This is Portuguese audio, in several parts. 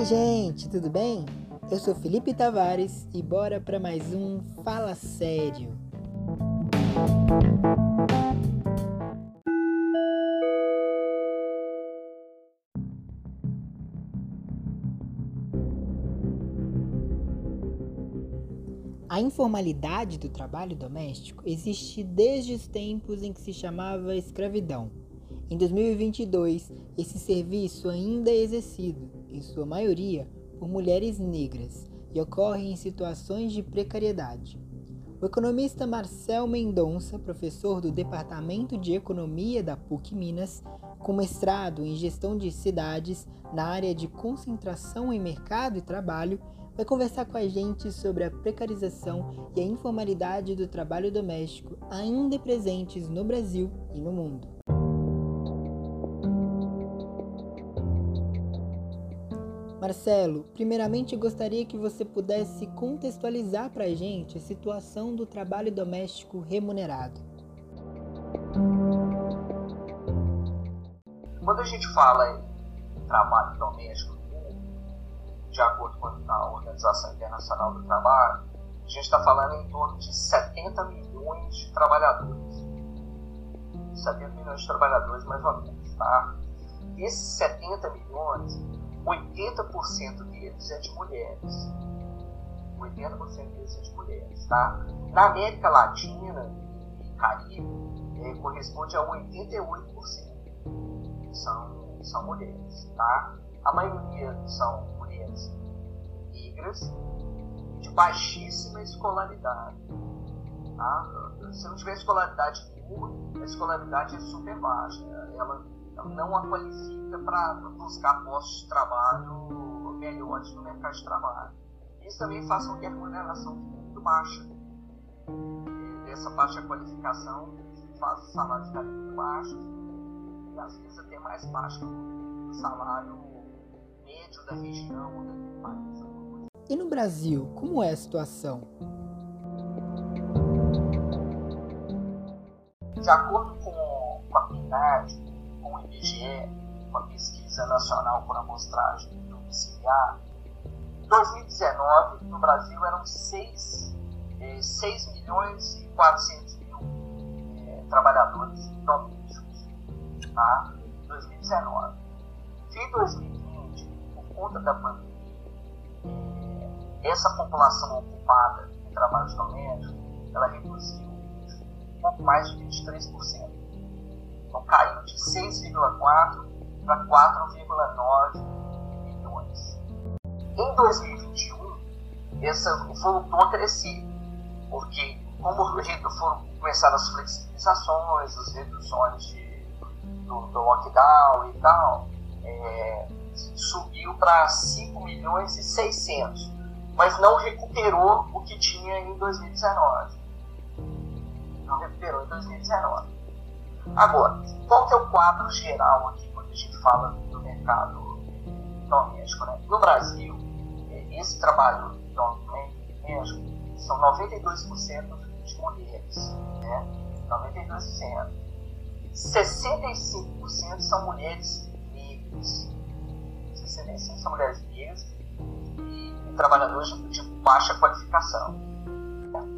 Oi, gente, tudo bem? Eu sou Felipe Tavares e bora para mais um Fala Sério. A informalidade do trabalho doméstico existe desde os tempos em que se chamava escravidão. Em 2022, esse serviço ainda é exercido, em sua maioria, por mulheres negras e ocorre em situações de precariedade. O economista Marcel Mendonça, professor do Departamento de Economia da PUC Minas, com mestrado em gestão de cidades na área de concentração em mercado e trabalho, vai conversar com a gente sobre a precarização e a informalidade do trabalho doméstico ainda presentes no Brasil e no mundo. Marcelo, primeiramente gostaria que você pudesse contextualizar para a gente a situação do trabalho doméstico remunerado. Quando a gente fala em trabalho doméstico, de acordo com a Organização Internacional do Trabalho, a gente está falando em torno de 70 milhões de trabalhadores. 70 milhões de trabalhadores, mais ou menos, tá? Esses 70 milhões 80% deles é de mulheres. 80% deles é de mulheres, tá? Na América Latina e Caribe, é, corresponde a 88%. São, são mulheres, tá? A maioria são mulheres negras de baixíssima escolaridade. Tá? Se não tiver escolaridade nenhuma, a escolaridade é super baixa. Ela não a qualifica para buscar postos de trabalho melhores no mercado de trabalho. Isso também faz com que a remuneração fique muito baixa. E essa baixa qualificação faz os salários ficarem muito baixos e às vezes até mais baixo do salário médio da região ou daquele país. E no Brasil, como é a situação? De acordo com, com a PNAD, IBGE, uma pesquisa nacional por amostragem domiciliar, em 2019, no Brasil, eram 6, 6 eh, milhões e 400 mil é, trabalhadores domésticos. Tá? Em 2019. Em 2020, por conta da pandemia, é, essa população ocupada em trabalhos domésticos, ela reduziu um pouco mais de 23%. Então caiu de 6,4 para 4,9 milhões. Em 2021, essa voltou a crescer, porque como foram começaram as flexibilizações, as reduções de, do, do lockdown e tal, é, subiu para 5 milhões e 600, mas não recuperou o que tinha em 2019. Não recuperou em 2019. Agora, qual que é o quadro geral aqui quando a gente fala do mercado doméstico? Né? No Brasil, é, esse trabalho doméstico são 92% de mulheres. Né? 92%. 65% são mulheres negras. 65% são mulheres negras e, trabalhadores de baixa qualificação.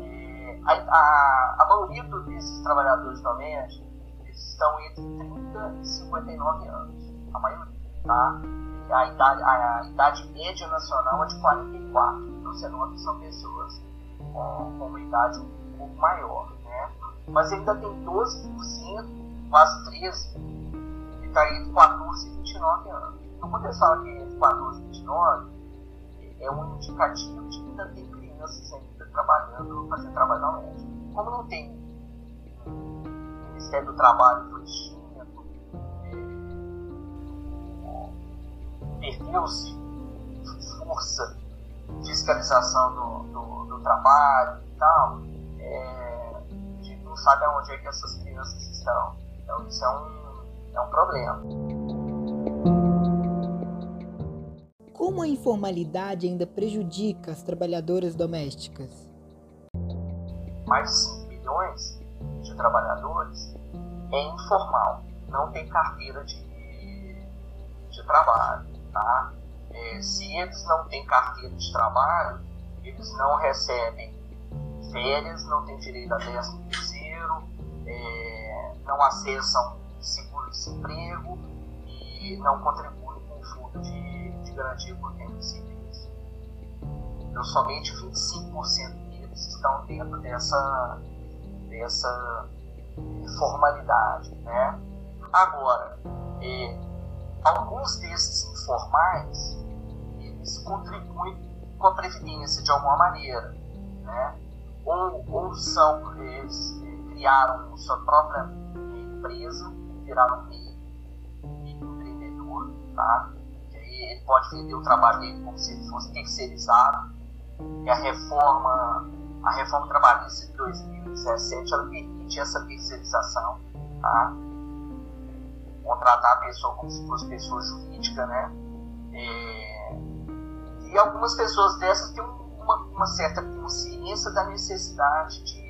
É, a, a, a maioria desses trabalhadores domésticos estão entre 30 e 59 anos, a maioria, tá? A idade, a, a idade média nacional é de 44, então você nota que são pessoas com, com uma idade um pouco maior, né? Mas ainda tem 12%, quase 13%, que está entre 14 e 29 anos. Então, quando eu falo que é entre 14 e 29, é um indicativo de ainda tem crianças ainda trabalhando, fazendo trabalho média. Como não tem Ministério do Trabalho foi extinto, perdeu-se força fiscalização do, do, do, trabalho e tal, é, a gente não sabe aonde é que essas crianças estão. Então isso é um, é um problema. Como a informalidade ainda prejudica as trabalhadoras domésticas? Mais de 5 milhões de trabalhadores é informal, não tem carteira de, de trabalho, tá? é, se eles não têm carteira de trabalho, eles não recebem férias, não têm direito a décimo terceiro, é, não acessam seguro-desemprego e não contribuem com o fundo de, de garantia por tempo de serviço. Então, somente 25% deles estão dentro dessa, dessa formalidade. Né? Agora, é, alguns desses informais eles contribuem com a previdência de alguma maneira, né? ou, ou são eles criaram sua própria empresa, viraram MEI, empreendedor, tá? E aí ele pode vender o trabalho dele como se ele fosse terceirizado. E a reforma, a reforma trabalhista de 2017 ela permite essa terceirização, tá? Contratar a pessoa como se fosse pessoa jurídica, né? É, e algumas pessoas dessas têm uma, uma certa consciência da necessidade de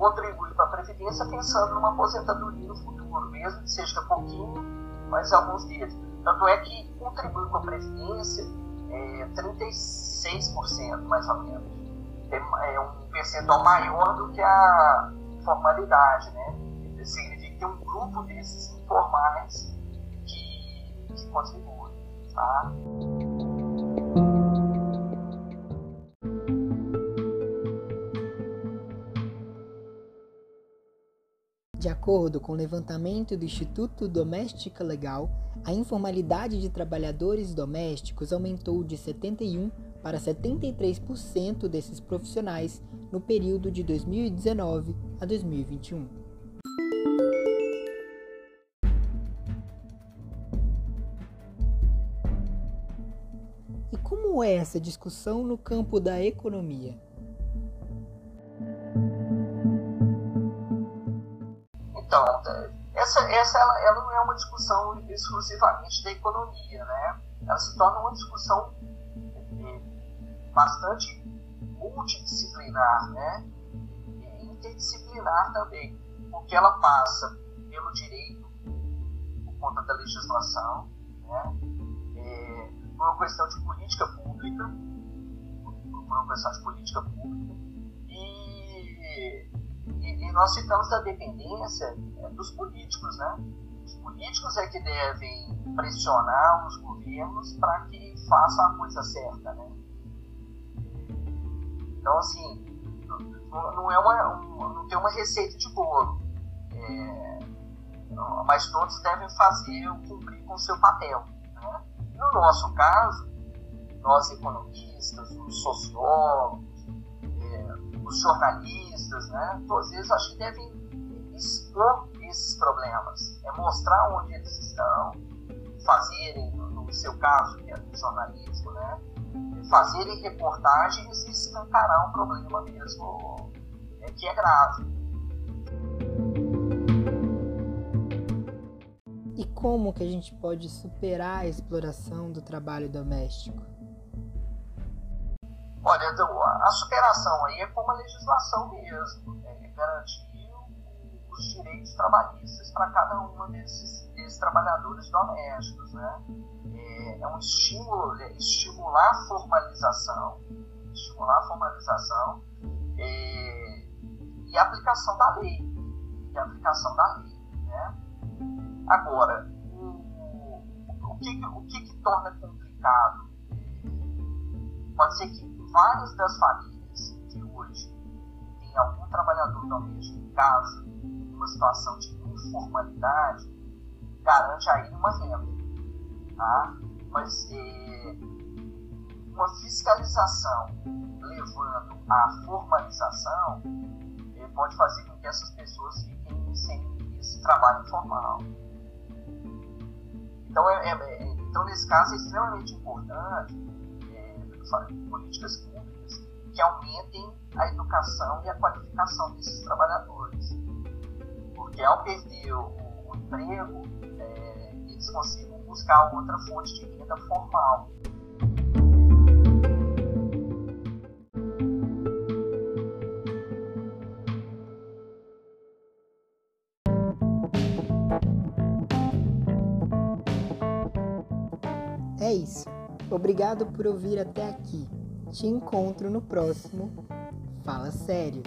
contribuir para a Previdência pensando numa aposentadoria no futuro, mesmo que seja pouquinho, mas alguns deles. Tanto é que contribui com a Previdência é 36%, mais ou menos. É, é percentual maior do que a formalidade, né? Significa tem um grupo desses informais que, que contribuem, tá? De acordo com o levantamento do Instituto Doméstica Legal, a informalidade de trabalhadores domésticos aumentou de 71 para 73% desses profissionais no período de 2019 a 2021. E como é essa discussão no campo da economia? Então, essa, essa ela, ela não é uma discussão exclusivamente da economia, né? Ela se torna uma discussão é, bastante multidisciplinar, né? E interdisciplinar também, porque ela passa pelo direito, por conta da legislação, né? É, uma questão de política pública, por uma questão de política pública, e nós citamos da dependência é, dos políticos, né? Os políticos é que devem pressionar os governos para que façam a coisa certa, né? Então, assim, não, é uma, não tem uma receita de bolo, é, mas todos devem fazer cumprir com o seu papel. Né? No nosso caso, nós economistas, os sociólogos, os jornalistas, né, todos eles acho que devem expor esses problemas, é mostrar onde eles estão, fazerem, no seu caso, que é do jornalismo, né, fazerem reportagens e escancarar um problema mesmo é, que é grave. E como que a gente pode superar a exploração do trabalho doméstico? Olha, a superação aí é como a legislação mesmo, é garantir os direitos trabalhistas para cada um desses, desses, trabalhadores domésticos, né? É, é um estímulo, é estimular a formalização, estimular a formalização é, e a aplicação da lei, e a aplicação da lei, né? Agora, o, o, que, o que, que torna complicado? Pode ser que várias das famílias que hoje têm algum trabalhador doméstico em casa, numa situação de informalidade, garante a ele uma renda. Tá? Mas é, uma fiscalização levando à formalização é, pode fazer com que essas pessoas fiquem sem esse trabalho informal. Então, é, é, é então nesse caso, é extremamente importante políticas públicas que aumentem a educação e a qualificação desses trabalhadores. Porque ao perder o, o emprego, é, eles conseguem buscar outra fonte de renda formal. É isso. Obrigado por ouvir até aqui. Te encontro no próximo. Fala sério.